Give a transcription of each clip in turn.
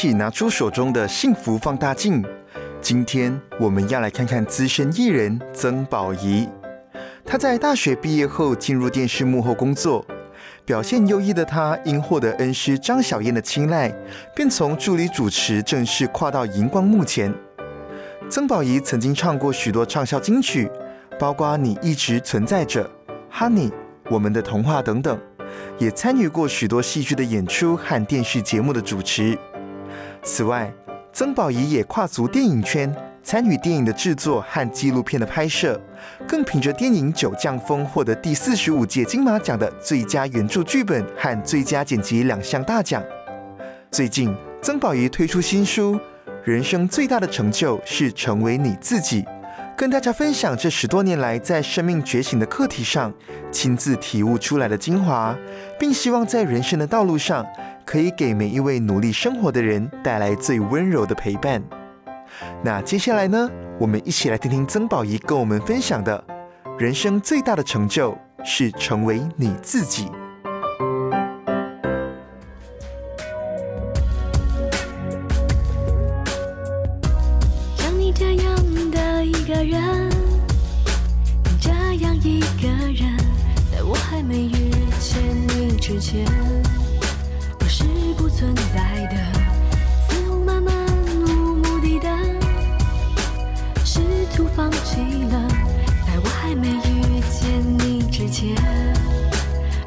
起拿出手中的幸福放大镜。今天我们要来看看资深艺人曾宝仪。他在大学毕业后进入电视幕后工作，表现优异的他因获得恩师张小燕的青睐，便从助理主持正式跨到荧光幕前。曾宝仪曾经唱过许多畅销金曲，包括《你一直存在着》、《Honey》、《我们的童话》等等，也参与过许多戏剧的演出和电视节目的主持。此外，曾宝仪也跨足电影圈，参与电影的制作和纪录片的拍摄，更凭着电影《九降风》获得第四十五届金马奖的最佳原著剧本和最佳剪辑两项大奖。最近，曾宝仪推出新书《人生最大的成就是成为你自己》，跟大家分享这十多年来在生命觉醒的课题上亲自体悟出来的精华，并希望在人生的道路上。可以给每一位努力生活的人带来最温柔的陪伴。那接下来呢？我们一起来听听曾宝仪跟我们分享的：人生最大的成就是成为你自己。之前。不存在的，似乎漫漫无目的的，试图放弃了，在我还没遇见你之前，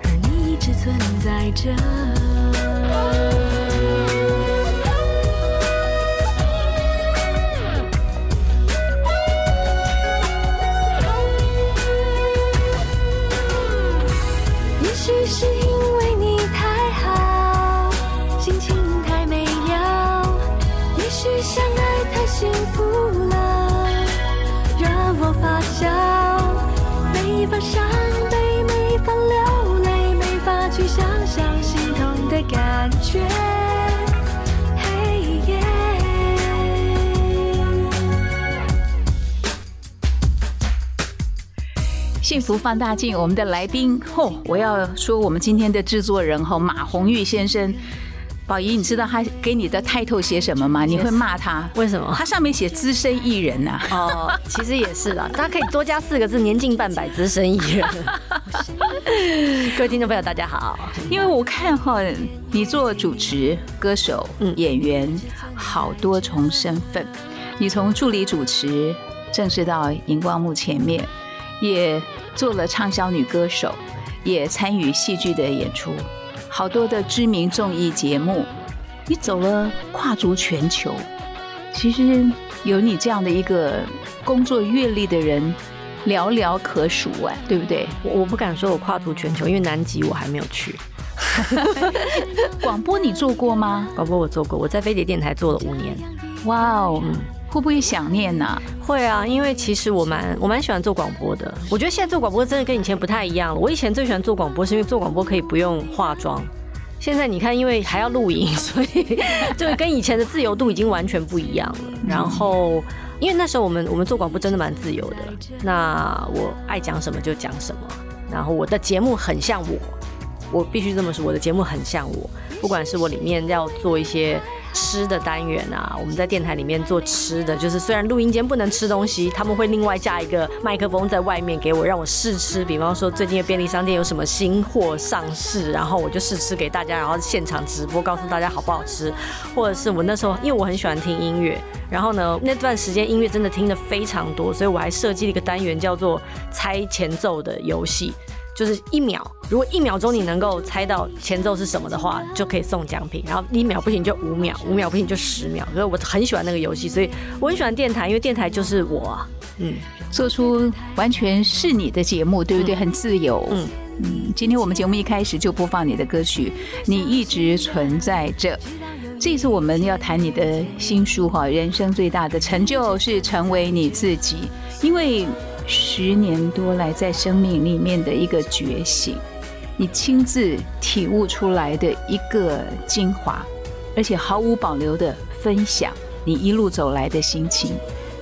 而你一直存在着。幸福了，让我发笑，没法伤悲，没法流泪，没法去想象心痛的感觉。黑夜。幸福放大镜，我们的来宾，吼，我要说我们今天的制作人，吼，马红玉先生。宝仪，你知道他给你的 title 写什么吗？你会骂他？为什么？他上面写资深艺人呐。哦，其实也是的，大家可以多加四个字，年近半百资深艺人。各位听众朋友，大家好。因为我看哈，你做主持、歌手、演员，好多重身份。你从助理主持正式到荧光幕前面。也做了畅销女歌手，也参与戏剧的演出，好多的知名综艺节目。你走了跨足全球，其实有你这样的一个工作阅历的人寥寥可数哎，对不对？我我不敢说我跨足全球，因为南极我还没有去。广播你做过吗？广播我做过，我在飞碟电台做了五年。哇哦。会不会想念呢？会啊，因为其实我蛮我蛮喜欢做广播的。我觉得现在做广播真的跟以前不太一样了。我以前最喜欢做广播，是因为做广播可以不用化妆。现在你看，因为还要录影，所以就跟以前的自由度已经完全不一样了。然后，因为那时候我们我们做广播真的蛮自由的。那我爱讲什么就讲什么。然后我的节目很像我，我必须这么说，我的节目很像我。不管是我里面要做一些。吃的单元啊，我们在电台里面做吃的，就是虽然录音间不能吃东西，他们会另外加一个麦克风在外面给我，让我试吃。比方说最近的便利商店有什么新货上市，然后我就试吃给大家，然后现场直播告诉大家好不好吃。或者是我那时候因为我很喜欢听音乐，然后呢那段时间音乐真的听的非常多，所以我还设计了一个单元叫做猜前奏的游戏。就是一秒，如果一秒钟你能够猜到前奏是什么的话，就可以送奖品。然后一秒不行就五秒，五秒不行就十秒。所以我很喜欢那个游戏，所以我很喜欢电台，因为电台就是我，嗯，做出完全是你的节目，对不对？很自由，嗯嗯。今天我们节目一开始就播放你的歌曲，你一直存在着。这次我们要谈你的新书哈，人生最大的成就是成为你自己，因为十年多来在生命里面的一个觉醒，你亲自体悟出来的一个精华，而且毫无保留的分享你一路走来的心情，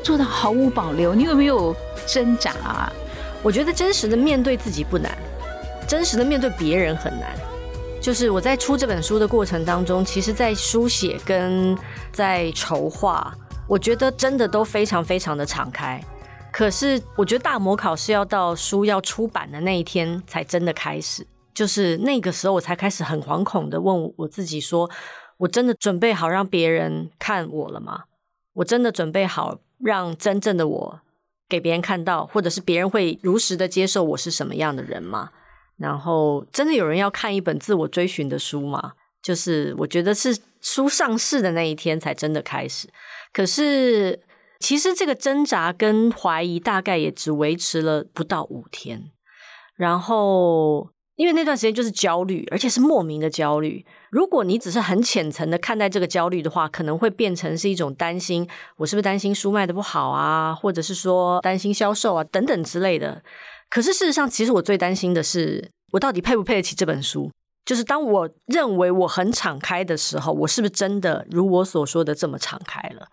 做到毫无保留，你有没有挣扎啊？我觉得真实的面对自己不难，真实的面对别人很难。就是我在出这本书的过程当中，其实，在书写跟在筹划，我觉得真的都非常非常的敞开。可是，我觉得大模考是要到书要出版的那一天才真的开始。就是那个时候，我才开始很惶恐的问我自己：说我真的准备好让别人看我了吗？我真的准备好让真正的我？给别人看到，或者是别人会如实的接受我是什么样的人吗？然后真的有人要看一本自我追寻的书吗？就是我觉得是书上市的那一天才真的开始。可是其实这个挣扎跟怀疑大概也只维持了不到五天，然后。因为那段时间就是焦虑，而且是莫名的焦虑。如果你只是很浅层的看待这个焦虑的话，可能会变成是一种担心：我是不是担心书卖的不好啊，或者是说担心销售啊等等之类的。可是事实上，其实我最担心的是，我到底配不配得起这本书？就是当我认为我很敞开的时候，我是不是真的如我所说的这么敞开了？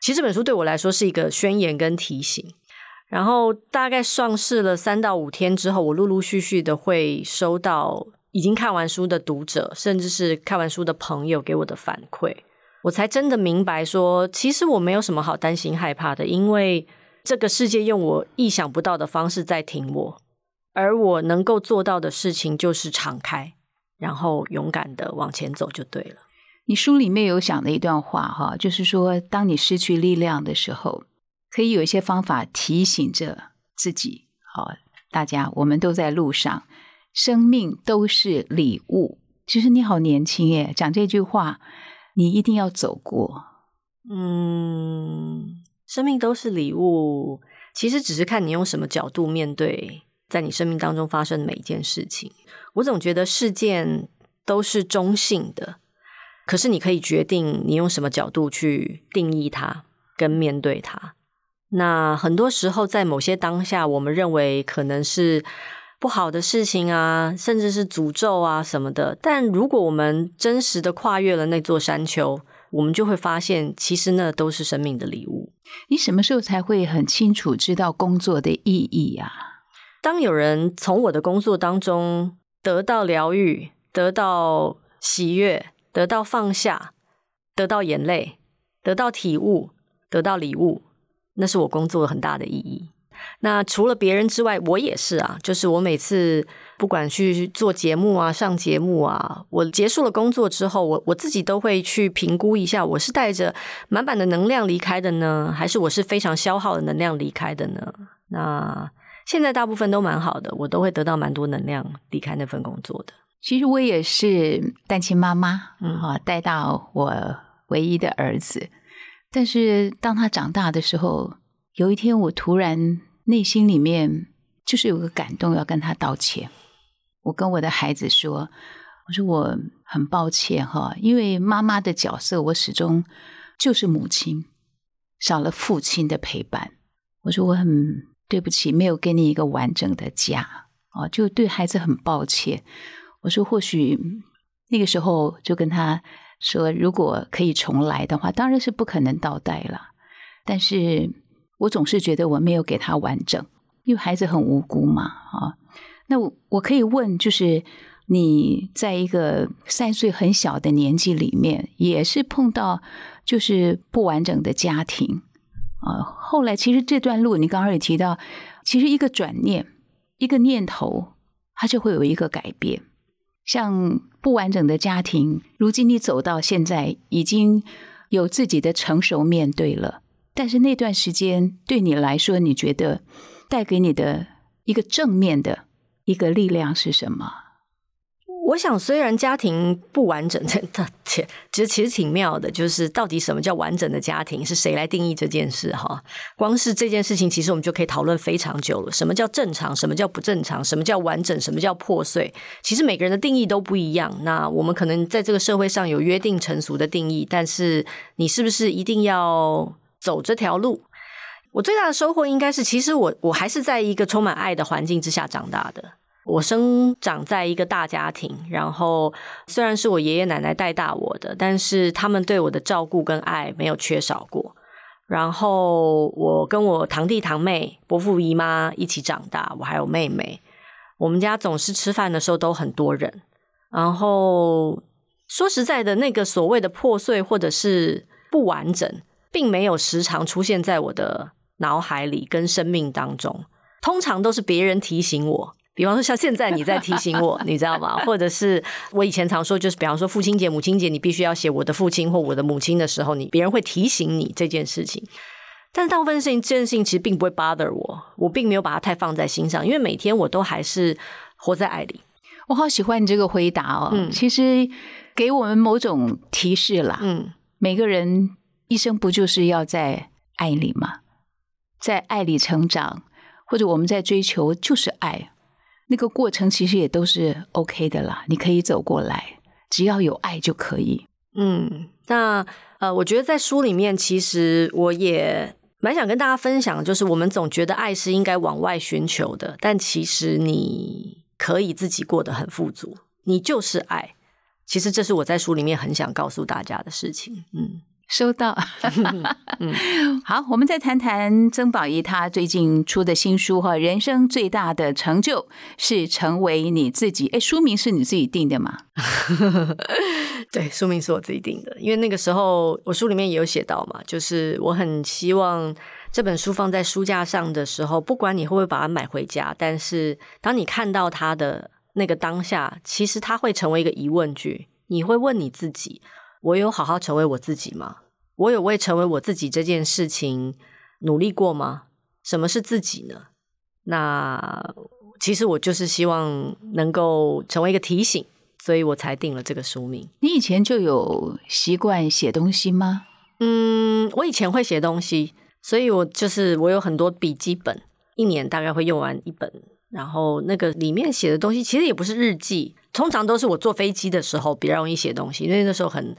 其实这本书对我来说是一个宣言跟提醒。然后大概上市了三到五天之后，我陆陆续续的会收到已经看完书的读者，甚至是看完书的朋友给我的反馈，我才真的明白说，其实我没有什么好担心害怕的，因为这个世界用我意想不到的方式在挺我，而我能够做到的事情就是敞开，然后勇敢的往前走就对了。你书里面有讲的一段话哈，就是说，当你失去力量的时候。可以有一些方法提醒着自己，好，大家我们都在路上，生命都是礼物。其实你好年轻耶，讲这句话，你一定要走过。嗯，生命都是礼物，其实只是看你用什么角度面对，在你生命当中发生的每一件事情。我总觉得事件都是中性的，可是你可以决定你用什么角度去定义它，跟面对它。那很多时候，在某些当下，我们认为可能是不好的事情啊，甚至是诅咒啊什么的。但如果我们真实的跨越了那座山丘，我们就会发现，其实那都是生命的礼物。你什么时候才会很清楚知道工作的意义啊？当有人从我的工作当中得到疗愈、得到喜悦、得到放下、得到眼泪、得到体悟、得到礼物。那是我工作很大的意义。那除了别人之外，我也是啊。就是我每次不管去做节目啊、上节目啊，我结束了工作之后，我我自己都会去评估一下，我是带着满满的能量离开的呢，还是我是非常消耗的能量离开的呢？那现在大部分都蛮好的，我都会得到蛮多能量离开那份工作的。其实我也是单亲妈妈，嗯，哈，带到我唯一的儿子。但是当他长大的时候，有一天我突然内心里面就是有个感动，要跟他道歉。我跟我的孩子说：“我说我很抱歉哈，因为妈妈的角色我始终就是母亲，少了父亲的陪伴。我说我很对不起，没有给你一个完整的家啊，就对孩子很抱歉。我说或许那个时候就跟他。”说如果可以重来的话，当然是不可能倒带了。但是我总是觉得我没有给他完整，因为孩子很无辜嘛。啊，那我我可以问，就是你在一个三岁很小的年纪里面，也是碰到就是不完整的家庭啊。后来其实这段路，你刚刚也提到，其实一个转念，一个念头，它就会有一个改变。像不完整的家庭，如今你走到现在，已经有自己的成熟面对了。但是那段时间对你来说，你觉得带给你的一个正面的一个力量是什么？我想，虽然家庭不完整，真的，其实其实挺妙的。就是到底什么叫完整的家庭，是谁来定义这件事？哈，光是这件事情，其实我们就可以讨论非常久了。什么叫正常？什么叫不正常？什么叫完整？什么叫破碎？其实每个人的定义都不一样。那我们可能在这个社会上有约定成熟的定义，但是你是不是一定要走这条路？我最大的收获应该是，其实我我还是在一个充满爱的环境之下长大的。我生长在一个大家庭，然后虽然是我爷爷奶奶带大我的，但是他们对我的照顾跟爱没有缺少过。然后我跟我堂弟堂妹、伯父姨妈一起长大，我还有妹妹。我们家总是吃饭的时候都很多人。然后说实在的，那个所谓的破碎或者是不完整，并没有时常出现在我的脑海里跟生命当中，通常都是别人提醒我。比方说，像现在你在提醒我，你知道吗？或者是我以前常说，就是比方说父亲节、母亲节，你必须要写我的父亲或我的母亲的时候，你别人会提醒你这件事情。但是大部分事情，这件事情其实并不会 bother 我，我并没有把它太放在心上，因为每天我都还是活在爱里。我好喜欢你这个回答哦，嗯，其实给我们某种提示啦，嗯，每个人一生不就是要在爱里吗？在爱里成长，或者我们在追求就是爱。那个过程其实也都是 OK 的啦，你可以走过来，只要有爱就可以。嗯，那呃，我觉得在书里面，其实我也蛮想跟大家分享，就是我们总觉得爱是应该往外寻求的，但其实你可以自己过得很富足，你就是爱。其实这是我在书里面很想告诉大家的事情。嗯。收到，嗯，好，我们再谈谈曾宝仪他最近出的新书哈，人生最大的成就是成为你自己。哎，书名是你自己定的吗？对，书名是我自己定的，因为那个时候我书里面也有写到嘛，就是我很希望这本书放在书架上的时候，不管你会不会把它买回家，但是当你看到它的那个当下，其实它会成为一个疑问句，你会问你自己。我有好好成为我自己吗？我有为成为我自己这件事情努力过吗？什么是自己呢？那其实我就是希望能够成为一个提醒，所以我才定了这个书名。你以前就有习惯写东西吗？嗯，我以前会写东西，所以我就是我有很多笔记本，一年大概会用完一本。然后那个里面写的东西其实也不是日记，通常都是我坐飞机的时候比较容易写东西，因为那时候很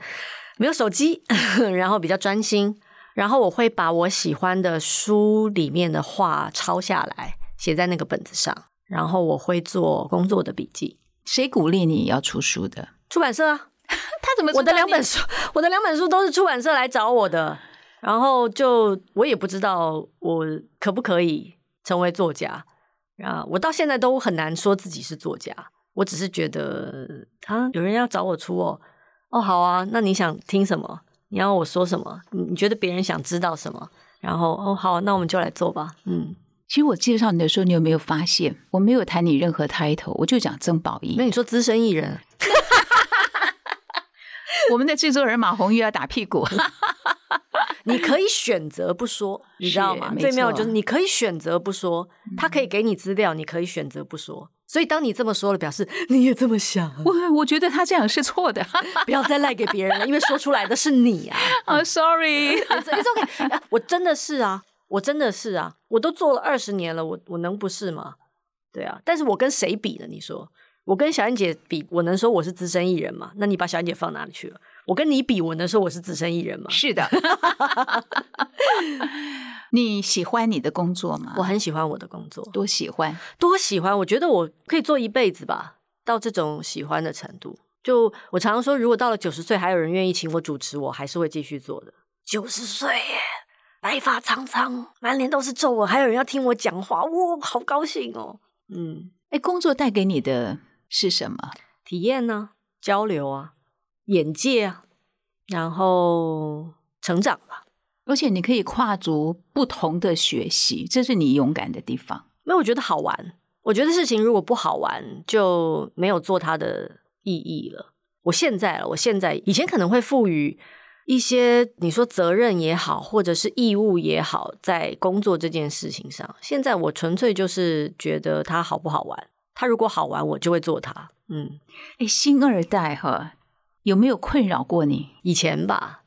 没有手机，然后比较专心。然后我会把我喜欢的书里面的话抄下来，写在那个本子上。然后我会做工作的笔记。谁鼓励你要出书的？出版社啊。他怎么？我的两本书，我的两本书都是出版社来找我的。然后就我也不知道我可不可以成为作家。啊，我到现在都很难说自己是作家，我只是觉得啊，有人要找我出哦，哦，好啊，那你想听什么？你要我说什么？你觉得别人想知道什么？然后哦，好，那我们就来做吧。嗯，其实我介绍你的时候，你有没有发现我没有谈你任何 title，我就讲曾宝仪。那你说资深艺人，我们的制作人马红玉要打屁股。你可以选择不说，你知道吗？最妙就是你可以选择不说，他可以给你资料，你可以选择不说。所以当你这么说了，表示你也这么想。我我觉得他这样是错的，不要再赖给别人了，因为说出来的是你啊。啊，Sorry，It's OK，我真的是啊，我真的是啊，我都做了二十年了，我我能不是吗？对啊，但是我跟谁比呢？你说我跟小燕姐比，我能说我是资深艺人吗？那你把小燕姐放哪里去了？我跟你比，我能说我是资深艺人吗？是的。你喜欢你的工作吗？我很喜欢我的工作，多喜欢，多喜欢！我觉得我可以做一辈子吧，到这种喜欢的程度。就我常常说，如果到了九十岁，还有人愿意请我主持，我还是会继续做的。九十岁耶，白发苍苍，满脸都是皱纹，还有人要听我讲话，哇，好高兴哦！嗯，哎，工作带给你的是什么体验呢？交流啊。眼界啊，然后成长吧，而且你可以跨足不同的学习，这是你勇敢的地方。没有我觉得好玩，我觉得事情如果不好玩，就没有做它的意义了。我现在了，我现在以前可能会赋予一些你说责任也好，或者是义务也好，在工作这件事情上，现在我纯粹就是觉得它好不好玩。它如果好玩，我就会做它。嗯，哎，新二代哈，有没有困扰过你？以前吧，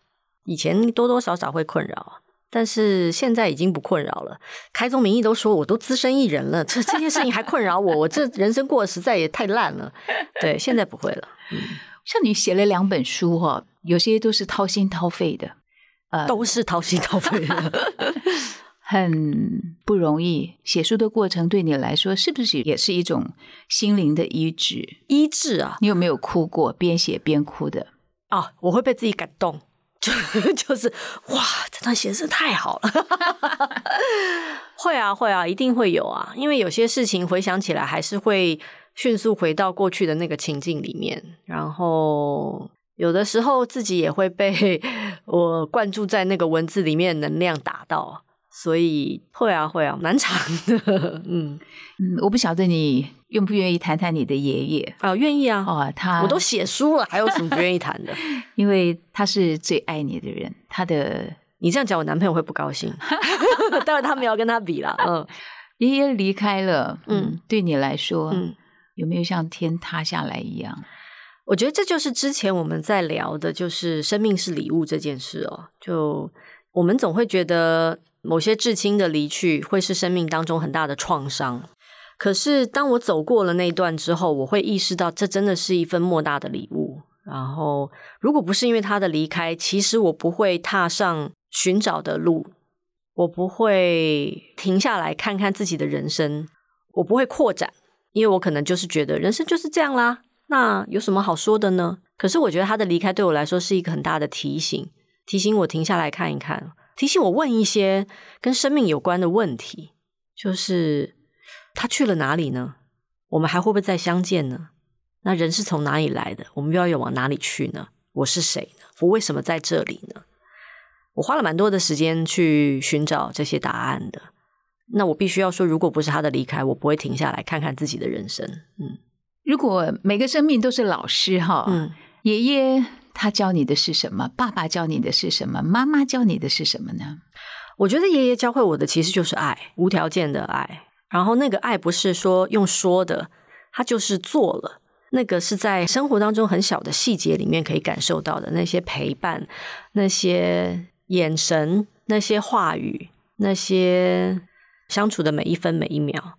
以前多多少少会困扰，但是现在已经不困扰了。开宗明义都说我都资深艺人了，这这件事情还困扰我，我这人生过得实在也太烂了。对，现在不会了，像你写了两本书哈，有些都是掏心掏肺的，呃，都是掏心掏肺的。很不容易。写书的过程对你来说，是不是也是一种心灵的医治？医治啊，你有没有哭过？边写边哭的？啊，我会被自己感动，就 就是哇，这段写的太好了。会啊，会啊，一定会有啊，因为有些事情回想起来，还是会迅速回到过去的那个情境里面，然后有的时候自己也会被 我灌注在那个文字里面能量打到。所以会啊会啊，蛮长的，嗯嗯，我不晓得你愿不愿意谈谈你的爷爷啊？愿意啊，哦，他我都写书了，还有什么不愿意谈的？因为他是最爱你的人，他的 你这样讲，我男朋友会不高兴。当然他们要跟他比了，嗯，爷爷离开了，嗯，对你来说，嗯，有没有像天塌下来一样？我觉得这就是之前我们在聊的，就是生命是礼物这件事哦。就我们总会觉得。某些至亲的离去会是生命当中很大的创伤，可是当我走过了那一段之后，我会意识到这真的是一份莫大的礼物。然后，如果不是因为他的离开，其实我不会踏上寻找的路，我不会停下来看看自己的人生，我不会扩展，因为我可能就是觉得人生就是这样啦，那有什么好说的呢？可是我觉得他的离开对我来说是一个很大的提醒，提醒我停下来看一看。提醒我问一些跟生命有关的问题，就是他去了哪里呢？我们还会不会再相见呢？那人是从哪里来的？我们又要往哪里去呢？我是谁呢？我为什么在这里呢？我花了蛮多的时间去寻找这些答案的。那我必须要说，如果不是他的离开，我不会停下来看看自己的人生。嗯，如果每个生命都是老师哈，嗯，爷爷。他教你的是什么？爸爸教你的是什么？妈妈教你的是什么呢？我觉得爷爷教会我的其实就是爱，无条件的爱。然后那个爱不是说用说的，他就是做了。那个是在生活当中很小的细节里面可以感受到的那些陪伴、那些眼神、那些话语、那些相处的每一分每一秒。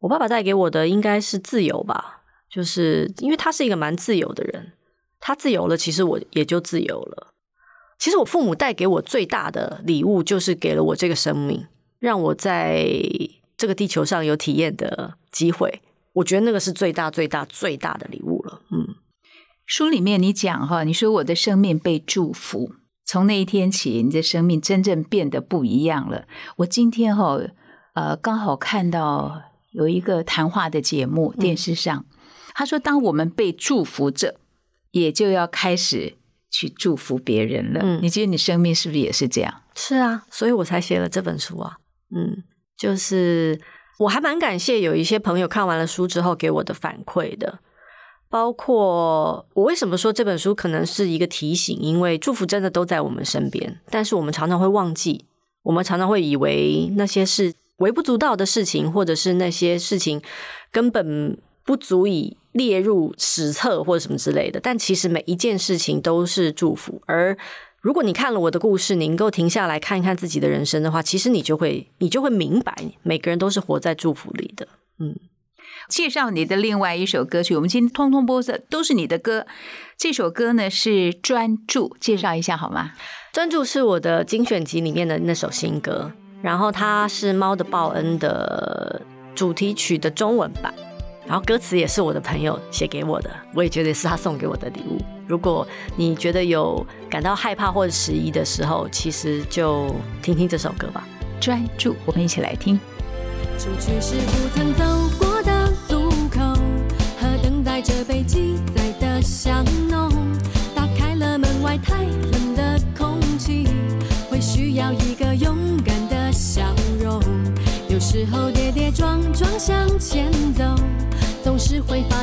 我爸爸带给我的应该是自由吧，就是因为他是一个蛮自由的人。他自由了，其实我也就自由了。其实我父母带给我最大的礼物，就是给了我这个生命，让我在这个地球上有体验的机会。我觉得那个是最大、最大、最大的礼物了。嗯，书里面你讲哈，你说我的生命被祝福，从那一天起，你的生命真正变得不一样了。我今天哈，呃，刚好看到有一个谈话的节目，电视上，他说，当我们被祝福着。也就要开始去祝福别人了。嗯，你觉得你生命是不是也是这样？是啊，所以我才写了这本书啊。嗯，就是我还蛮感谢有一些朋友看完了书之后给我的反馈的，包括我为什么说这本书可能是一个提醒，因为祝福真的都在我们身边，但是我们常常会忘记，我们常常会以为那些是微不足道的事情，或者是那些事情根本不足以。列入史册或者什么之类的，但其实每一件事情都是祝福。而如果你看了我的故事，你能够停下来看一看自己的人生的话，其实你就会你就会明白，每个人都是活在祝福里的。嗯，介绍你的另外一首歌曲，我们今天通通播的都是你的歌。这首歌呢是《专注》，介绍一下好吗？《专注》是我的精选集里面的那首新歌，然后它是《猫的报恩》的主题曲的中文版。然后歌词也是我的朋友写给我的，我也觉得是他送给我的礼物。如果你觉得有感到害怕或者迟疑的时候，其实就听听这首歌吧。专注，我们一起来听。出去是不曾走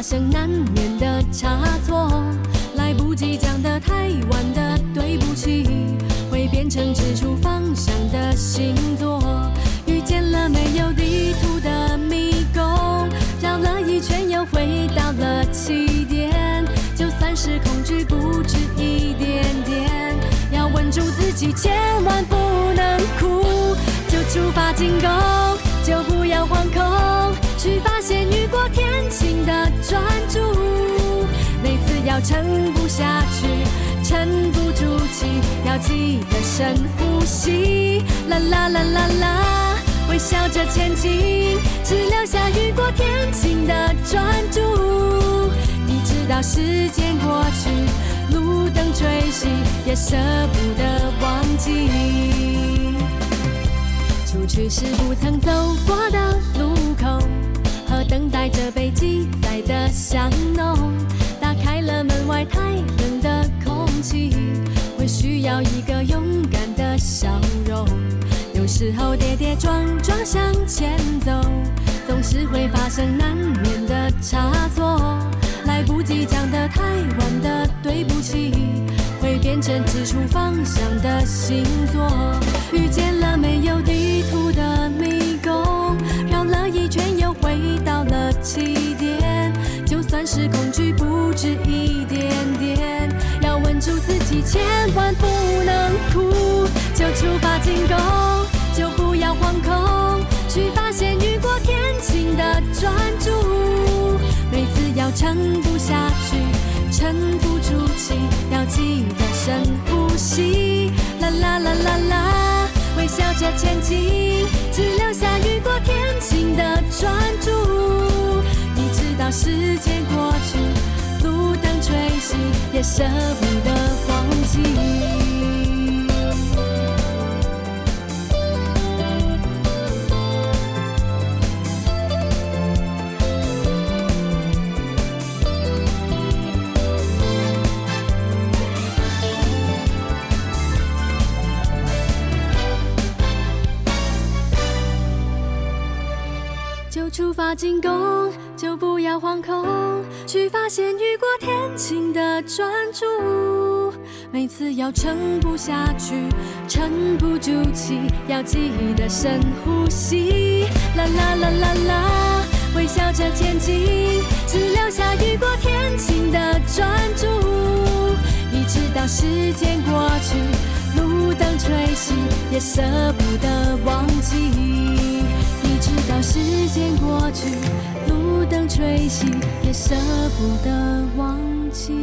发生难免的差错，来不及讲的太晚的对不起，会变成指出方向的星座，遇见了没有地图的迷宫，绕了一圈又回到了起点，就算是恐惧不止一点点，要稳住自己，千万不能哭，就出发进攻，就不要惶恐。去发现雨过天晴的专注。每次要撑不下去，沉不住气，要记得深呼吸。啦啦啦啦啦，微笑着前进，只留下雨过天晴的专注。你知道时间过去，路灯吹熄，也舍不得忘记。出去时不曾走过的路口，等待着被记载的香浓。打开了门外太冷的空气，会需要一个勇敢的笑容。有时候跌跌撞撞向前走，总是会发生难免的差错。来不及讲的太晚的对不起，会变成指出方向的星座。遇见了没有地图的迷起点。就算是恐惧不止一点点，要稳住自己，千万不能哭，就出发进攻，就不要惶恐，去发现雨过天晴的专注。每次要撑不下去，沉不住气，要记得深呼吸。啦啦啦啦啦，微笑着前进，只留下雨过天晴的专注。你知道时间过去，路灯吹熄，也舍不得忘记。就出发进攻，不要惶恐，去发现雨过天晴的专注。每次要撑不下去，沉不住气，要记得深呼吸。啦啦啦啦啦，微笑着前进，只留下雨过天晴的专注。一直到时间过去，路灯吹熄，也舍不得忘记。你知道时间过去，路灯吹熄，也舍不得忘记。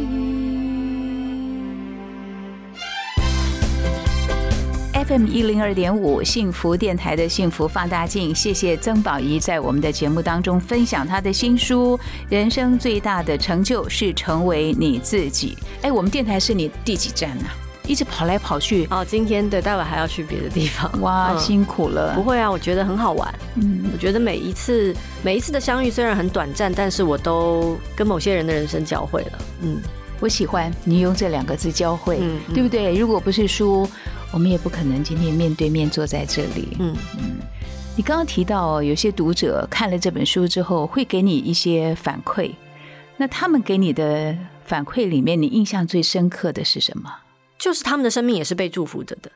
FM 一零二点五幸福电台的幸福放大镜，谢谢曾宝仪在我们的节目当中分享她的新书《人生最大的成就是成为你自己》。哎，我们电台是你第几站呢、一直跑来跑去，哦，今天对，待会还要去别的地方。哇，嗯辛苦了。不会啊，我觉得很好玩。嗯，我觉得每一次每一次的相遇虽然很短暂，但是我都跟某些人的人生交汇了。嗯我喜欢你用这两个字交汇，嗯嗯对不对？如果不是书，我们也不可能今天面对面坐在这里。嗯，你刚刚提到，有些读者看了这本书之后，会给你一些反馈。那他们给你的反馈里面，你印象最深刻的是什么？就是他们的生命也是被祝福着的，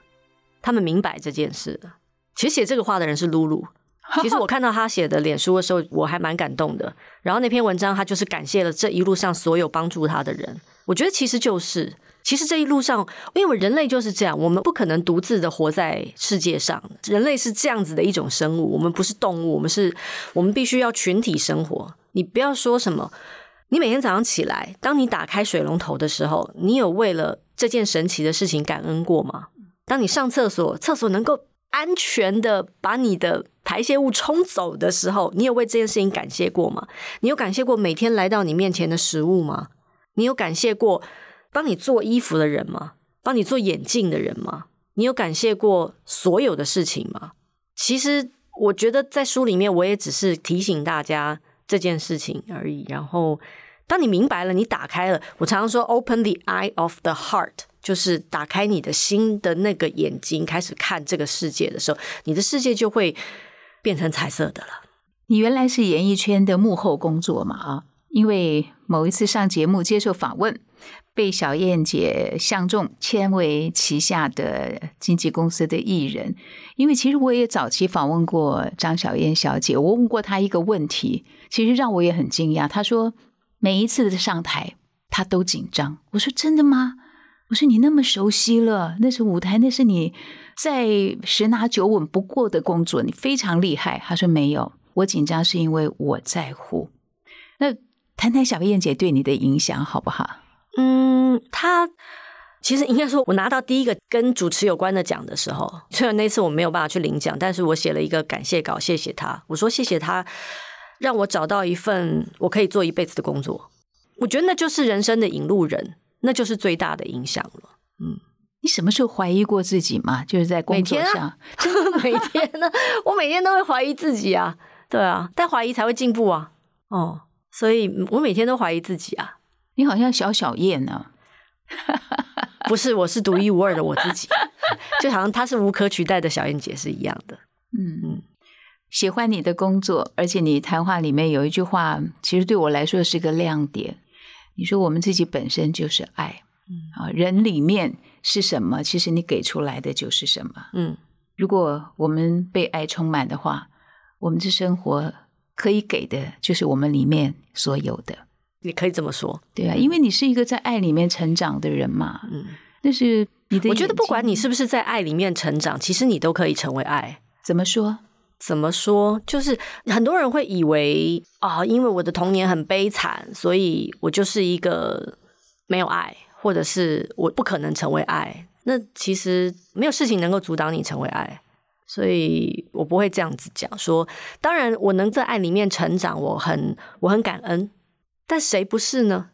他们明白这件事的。其实写这个话的人是露露。其实我看到他写的脸书的时候，我还蛮感动的。然后那篇文章，他就是感谢了这一路上所有帮助他的人。我觉得其实就是，其实这一路上，因为人类就是这样，我们不可能独自的活在世界上。人类是这样子的一种生物，我们不是动物，我们是，我们必须要群体生活。你不要说什么，你每天早上起来，当你打开水龙头的时候，你有为了这件神奇的事情感恩过吗？当你上厕所，厕所能够安全的把你的排泄物冲走的时候，你有为这件事情感谢过吗？你有感谢过每天来到你面前的食物吗？你有感谢过帮你做衣服的人吗？帮你做眼镜的人吗？你有感谢过所有的事情吗？其实我觉得在书里面，我也只是提醒大家这件事情而已。然后，当你明白了，你打开了，我常常说 “open the eye of the heart”，就是打开你的心的那个眼睛，开始看这个世界的时候，你的世界就会变成彩色的了。你原来是演艺圈的幕后工作嘛？啊，因为某一次上节目接受访问，被小燕姐相中签为旗下的经纪公司的艺人。因为其实我也早期访问过张小燕小姐，我问过她一个问题，其实让我也很惊讶。她说每一次的上台，他都紧张。我说真的吗？我说你那么熟悉了，那是舞台，那是你在十拿九稳不过的工作，你非常厉害。他说没有，我紧张是因为我在乎。那谈谈小燕姐对你的影响好不好？嗯，他其实应该说，我拿到第一个跟主持有关的奖的时候，虽然那次我没有办法去领奖，但是我写了一个感谢稿，谢谢他。我说谢谢他，让我找到一份我可以做一辈子的工作。我觉得那就是人生的引路人，那就是最大的影响了。嗯，你什么时候怀疑过自己吗？就是在工作上，每天呢，我每天都会怀疑自己啊，对啊，但怀疑才会进步啊。哦，所以我每天都怀疑自己啊。你好像小小燕呢。不是，我是独一无二的我自己，就好像她是无可取代的小燕姐是一样的。嗯嗯，喜欢你的工作，而且你谈话里面有一句话，其实对我来说是个亮点。你说我们自己本身就是爱，嗯啊，人里面是什么，其实你给出来的就是什么。嗯，如果我们被爱充满的话，我们这生活可以给的就是我们里面所有的。你可以这么说，对啊，因为你是一个在爱里面成长的人嘛，嗯，那是你的。我觉得不管你是不是在爱里面成长，其实你都可以成为爱。怎么说？怎么说？就是很多人会以为啊，因为我的童年很悲惨，所以我就是一个没有爱，或者是我不可能成为爱。那其实没有事情能够阻挡你成为爱，所以我不会这样子讲。说当然，我能在爱里面成长，我很我很感恩。但谁不是呢？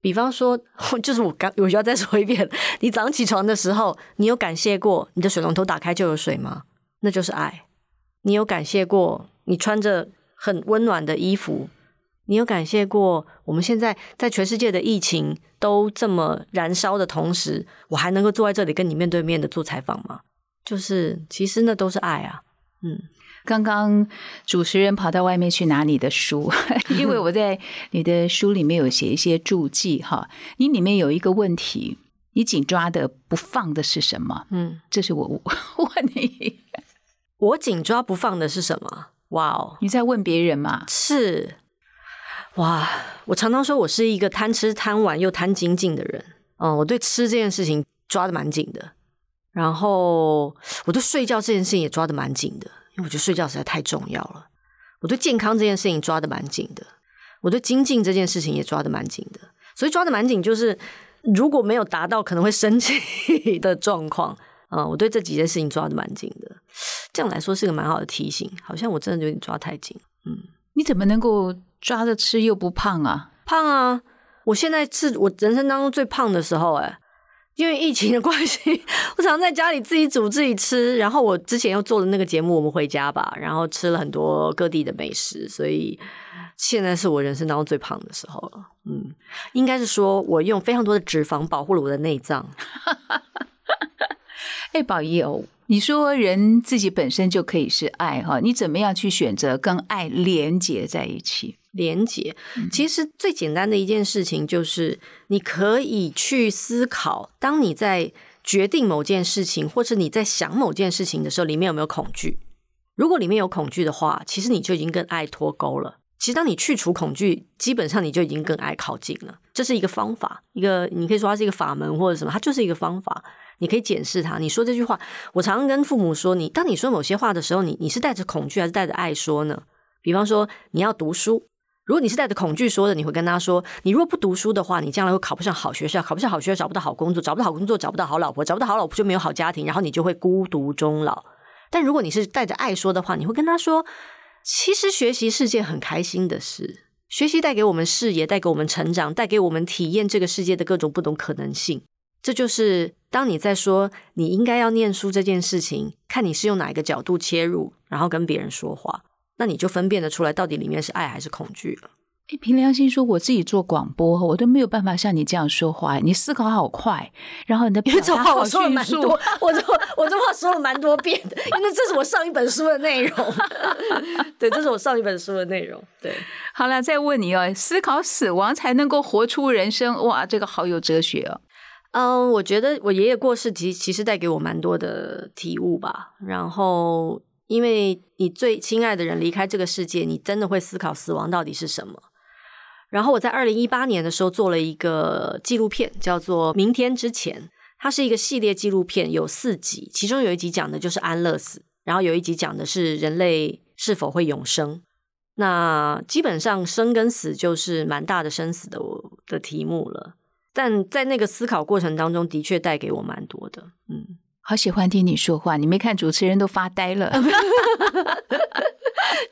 比方说，就是我刚，我需要再说一遍：你早上起床的时候，你有感谢过你的水龙头打开就有水吗？那就是爱。你有感谢过你穿着很温暖的衣服？你有感谢过我们现在在全世界的疫情都这么燃烧的同时，我还能够坐在这里跟你面对面的做采访吗？就是，其实那都是爱啊。嗯。刚刚主持人跑到外面去拿你的书，因为我在你的书里面有写一些注记哈。你里面有一个问题，你紧抓的不放的是什么？嗯，这是我 问你，我紧抓不放的是什么？哇哦，你在问别人吗？是，哇，我常常说我是一个贪吃贪玩又贪精进的人。嗯，我对吃这件事情抓的蛮紧的，然后我对睡觉这件事情也抓的蛮紧的。因为我觉得睡觉实在太重要了，我对健康这件事情抓的蛮紧的，我对精进这件事情也抓的蛮紧的，所以抓的蛮紧就是如果没有达到可能会生气的状况啊，我对这几件事情抓的蛮紧的，这样来说是个蛮好的提醒，好像我真的有点抓太紧，嗯，你怎么能够抓着吃又不胖啊？胖啊！我现在是我人生当中最胖的时候，哎。因为疫情的关系，我常在家里自己煮自己吃。然后我之前又做的那个节目《我们回家吧》，然后吃了很多各地的美食，所以现在是我人生当中最胖的时候了。嗯，应该是说我用非常多的脂肪保护了我的内脏。哎，宝仪哦，你说人自己本身就可以是爱哈，你怎么样去选择跟爱连结在一起？连接，其实最简单的一件事情就是，你可以去思考，当你在决定某件事情，或是你在想某件事情的时候，里面有没有恐惧？如果里面有恐惧的话，其实你就已经跟爱脱钩了。其实当你去除恐惧，基本上你就已经跟爱靠近了。这是一个方法，一个你可以说它是一个法门或者什么，它就是一个方法。你可以检视它。你说这句话，我常常跟父母说，你当你说某些话的时候，你你是带着恐惧还是带着爱说呢？比方说，你要读书。如果你是带着恐惧说的，你会跟他说：“你如果不读书的话，你将来会考不上好学校，考不上好学校，找不到好工作，找不到好工作，找不到好老婆，找不到好老婆就没有好家庭，然后你就会孤独终老。”但如果你是带着爱说的话，你会跟他说：“其实学习是件很开心的事，学习带给我们视野，带给我们成长，带给我们体验这个世界的各种不同可能性。这就是当你在说你应该要念书这件事情，看你是用哪一个角度切入，然后跟别人说话。”那你就分辨得出来，到底里面是爱还是恐惧了。哎，凭良心说，我自己做广播，我都没有办法像你这样说话。你思考好快，然后你的表达好说了蛮多，我这我这话说了蛮多遍的，因为这是我上一本书的内容。对，这是我上一本书的内容。对，好了，再问你哦，思考死亡才能够活出人生，哇，这个好有哲学哦。嗯，我觉得我爷爷过世，其其实带给我蛮多的体悟吧。然后。因为你最亲爱的人离开这个世界，你真的会思考死亡到底是什么。然后我在二零一八年的时候做了一个纪录片，叫做《明天之前》，它是一个系列纪录片，有四集，其中有一集讲的就是安乐死，然后有一集讲的是人类是否会永生。那基本上生跟死就是蛮大的生死的的题目了，但在那个思考过程当中，的确带给我蛮多的。嗯，好喜欢听你说话，你没看主持人都发呆了。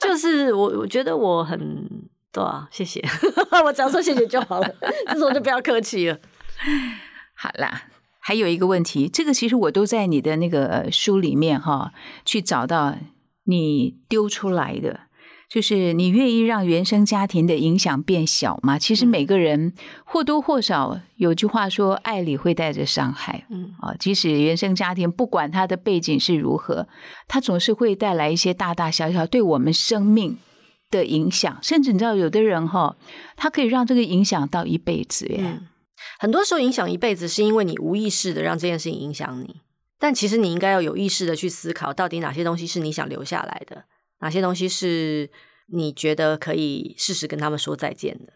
就是我，我觉得我很对啊，谢谢，我只要说谢谢就好了，这时候就不要客气了。好啦。还有一个问题，这个其实我都在你的那个书里面哈，去找到你丢出来的，就是你愿意让原生家庭的影响变小吗？其实每个人或多或少有句话说，爱里会带着伤害，嗯啊，即使原生家庭不管他的背景是如何，他总是会带来一些大大小小对我们生命的影响，甚至你知道，有的人哈，他可以让这个影响到一辈子耶。很多时候影响一辈子，是因为你无意识的让这件事情影响你。但其实你应该要有意识的去思考，到底哪些东西是你想留下来的，哪些东西是你觉得可以适时跟他们说再见的。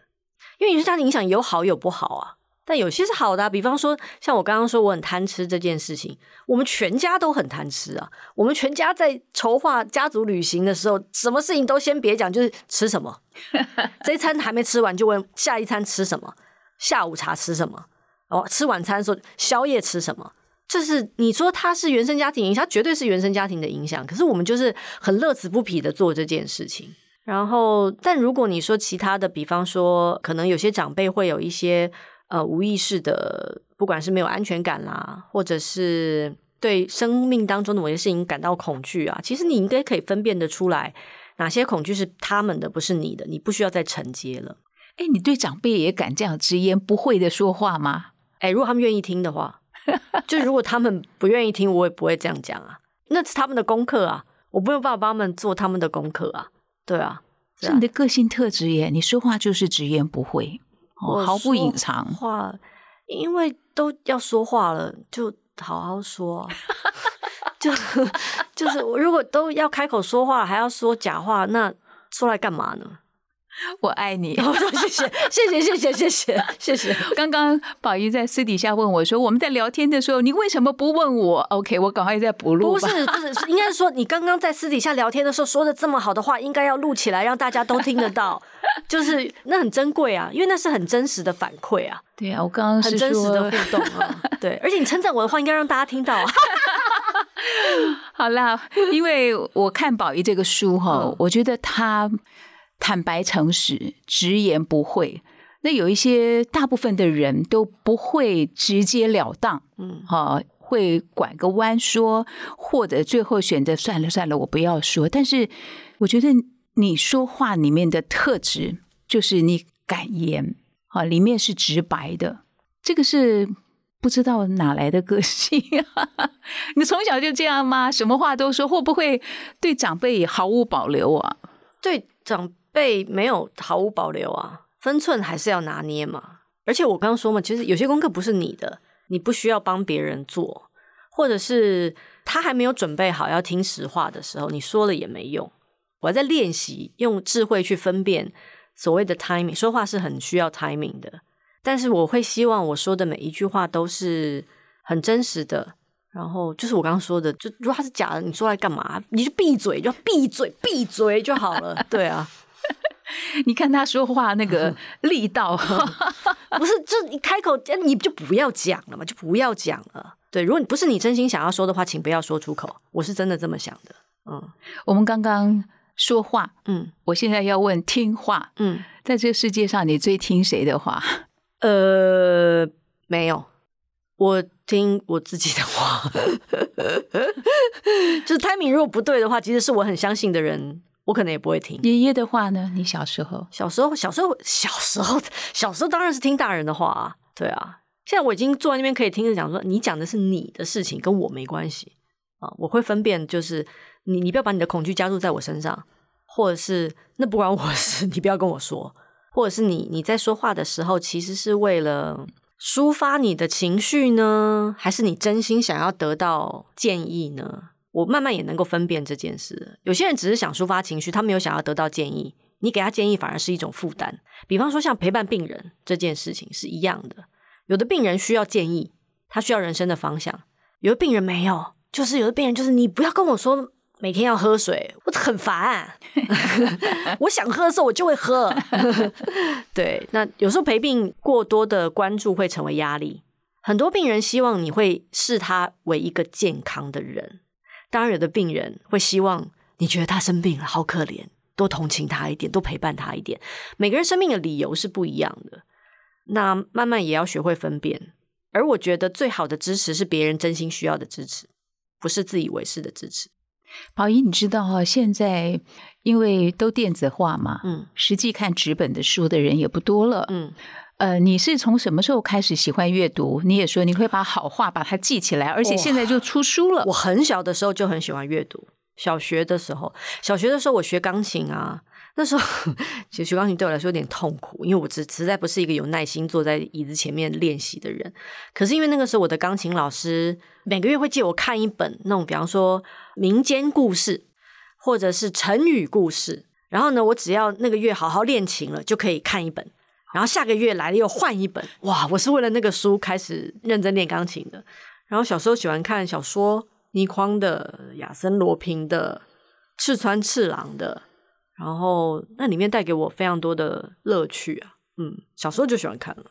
因为原生家庭影响有好有不好啊，但有些是好的。比方说，像我刚刚说我很贪吃这件事情，我们全家都很贪吃啊。我们全家在筹划家族旅行的时候，什么事情都先别讲，就是吃什么，这一餐还没吃完就问下一餐吃什么。下午茶吃什么？哦，吃晚餐的时候宵夜吃什么？就是你说他是原生家庭影响，绝对是原生家庭的影响。可是我们就是很乐此不疲的做这件事情。然后，但如果你说其他的，比方说，可能有些长辈会有一些呃无意识的，不管是没有安全感啦，或者是对生命当中的某些事情感到恐惧啊，其实你应该可以分辨得出来，哪些恐惧是他们的，不是你的，你不需要再承接了。哎，你对长辈也敢这样直言不讳的说话吗？哎，如果他们愿意听的话，就如果他们不愿意听，我也不会这样讲啊。那是他们的功课啊，我没有办法帮他们做他们的功课啊。对啊，是你的个性特质耶。你说话就是直言不讳，毫不隐藏话，因为都要说话了，就好好说。就 就是我如果都要开口说话，还要说假话，那说来干嘛呢？我爱你，我 说谢谢，谢谢，谢谢，谢谢，谢谢。刚刚宝仪在私底下问我说：“我们在聊天的时候，你为什么不问我？”OK，我赶快再补录。不是，不是，应该是说你刚刚在私底下聊天的时候说的这么好的话，应该要录起来，让大家都听得到。就是那很珍贵啊，因为那是很真实的反馈啊。对啊，我刚刚很真实的互动啊。对，而且你称赞我的话，应该让大家听到。好啦，因为我看宝仪这个书哈，我觉得他。坦白诚实，直言不讳。那有一些大部分的人都不会直截了当，嗯，哈，会拐个弯说，或者最后选择算了算了，我不要说。但是我觉得你说话里面的特质就是你敢言，啊，里面是直白的。这个是不知道哪来的个性啊？你从小就这样吗？什么话都说，会不会对长辈也毫无保留啊？对长。被没有毫无保留啊，分寸还是要拿捏嘛。而且我刚刚说嘛，其实有些功课不是你的，你不需要帮别人做，或者是他还没有准备好要听实话的时候，你说了也没用。我还在练习用智慧去分辨所谓的 timing，说话是很需要 timing 的。但是我会希望我说的每一句话都是很真实的。然后就是我刚刚说的，就如果他是假的，你说来干嘛？你就闭嘴，就闭嘴，闭嘴就好了。对啊。你看他说话那个 力道，不是就一开口，你就不要讲了嘛，就不要讲了。对，如果你不是你真心想要说的话，请不要说出口。我是真的这么想的。嗯，我们刚刚说话，嗯，我现在要问听话，嗯，在这个世界上，你最听谁的话？呃，没有，我听我自己的话。就是 timing 如果不对的话，其实是我很相信的人。我可能也不会听爷爷的话呢。你小时候，小时候，小时候，小时候，小时候当然是听大人的话啊。对啊，现在我已经坐在那边可以听着讲说，你讲的是你的事情，跟我没关系啊。我会分辨，就是你，你不要把你的恐惧加注在我身上，或者是那不关我事，你不要跟我说，或者是你你在说话的时候，其实是为了抒发你的情绪呢，还是你真心想要得到建议呢？我慢慢也能够分辨这件事。有些人只是想抒发情绪，他没有想要得到建议。你给他建议反而是一种负担。比方说，像陪伴病人这件事情是一样的。有的病人需要建议，他需要人生的方向。有的病人没有，就是有的病人就是你不要跟我说每天要喝水，我很烦。我想喝的时候我就会喝。对，那有时候陪病过多的关注会成为压力。很多病人希望你会视他为一个健康的人，当然有的病人会希望你觉得他生病了，好可怜，多同情他一点，多陪伴他一点。每个人生病的理由是不一样的，那慢慢也要学会分辨。而我觉得最好的支持是别人真心需要的支持，不是自以为是的支持。宝仪，你知道哈，现在因为都电子化嘛，嗯实际看纸本的书的人也不多了。嗯，呃，你是从什么时候开始喜欢阅读？你也说你会把好话把它记起来，而且现在就出书了。我很小的时候就很喜欢阅读，小学的时候，小学的时候我学钢琴啊。那时候其实学钢琴对我来说有点痛苦，因为我实实在不是一个有耐心坐在椅子前面练习的人。可是因为那个时候我的钢琴老师每个月会借我看一本那种，比方说民间故事或者是成语故事，然后呢，我只要那个月好好练琴了，就可以看一本。然后下个月来了又换一本，哇！我是为了那个书开始认真练钢琴的。然后小时候喜欢看小说，倪匡的、亚森罗平的、赤川次郎的，然后那里面带给我非常多的乐趣啊。嗯，小时候就喜欢看了。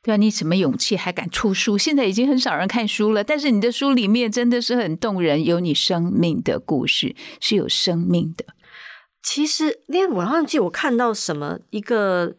对啊，你什么勇气还敢出书？现在已经很少人看书了，但是你的书里面真的是很动人，有你生命的故事，是有生命的。其实，连我忘记我看到什么一个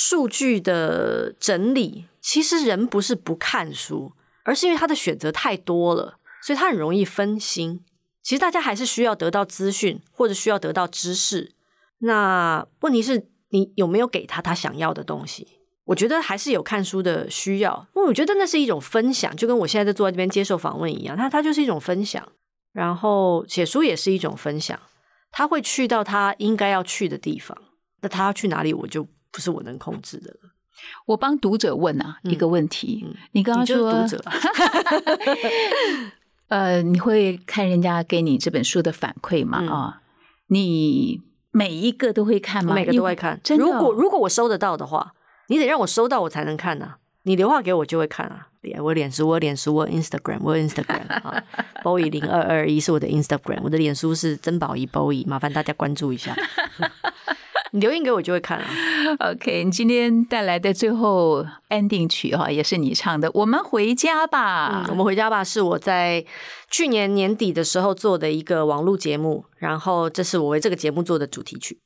数据的整理，其实人不是不看书，而是因为他的选择太多了，所以他很容易分心。其实大家还是需要得到资讯，或者需要得到知识。那问题是你有没有给他他想要的东西？我觉得还是有看书的需要，因为我觉得那是一种分享，就跟我现在在坐在这边接受访问一样，它它就是一种分享。然后写书也是一种分享，他会去到他应该要去的地方，那他要去哪里，我就不是我能控制的了。我帮读者问啊、嗯一个问题，嗯你刚刚说读者啊 呃，你会看人家给你这本书的反馈吗？嗯啊，你每一个都会看吗？每个都会看。真的哦如果如果我收得到的话，你得让我收到我才能看啊。你留话给我就会看啊。我脸书，我脸书，我 Instagram，我 Instagram 啊，Boy 零二二一是我的 Instagram，我的脸书是珍宝仪 Boy，麻烦大家关注一下。你留言给我就会看啊。OK，你今天带来的最后 ending 曲哈，也是你唱的，《我们回家吧》嗯，我们回家吧是我在去年年底的时候做的一个网络节目，然后这是我为这个节目做的主题曲。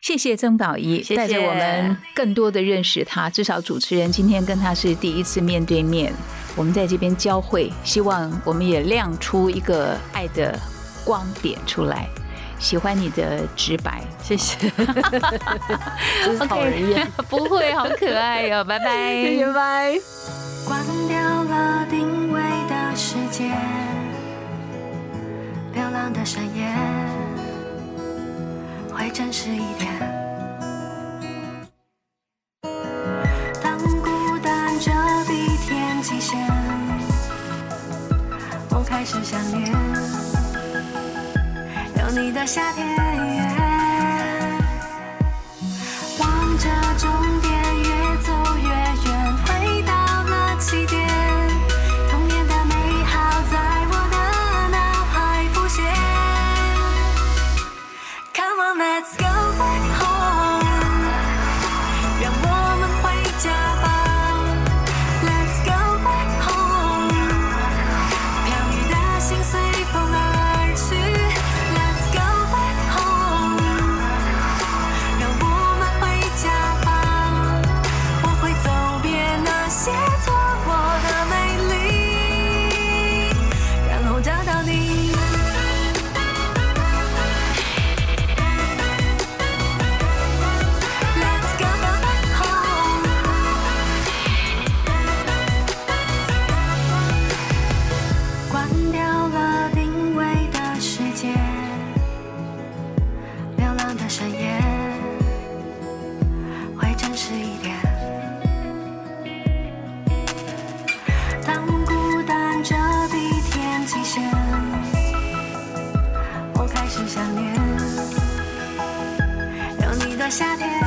谢谢曾宝仪，谢谢带着我们更多的认识他。至少主持人今天跟他是第一次面对面，我们在这边交汇，希望我们也亮出一个爱的光点出来。喜欢你的直白，谢谢，真是讨人厌。不会，好可爱哟、拜拜，谢谢，拜。关掉了定位的世界，流浪的深夜会真实一点。当孤单遮蔽天际线，我开始想念有你的夏天。夏天。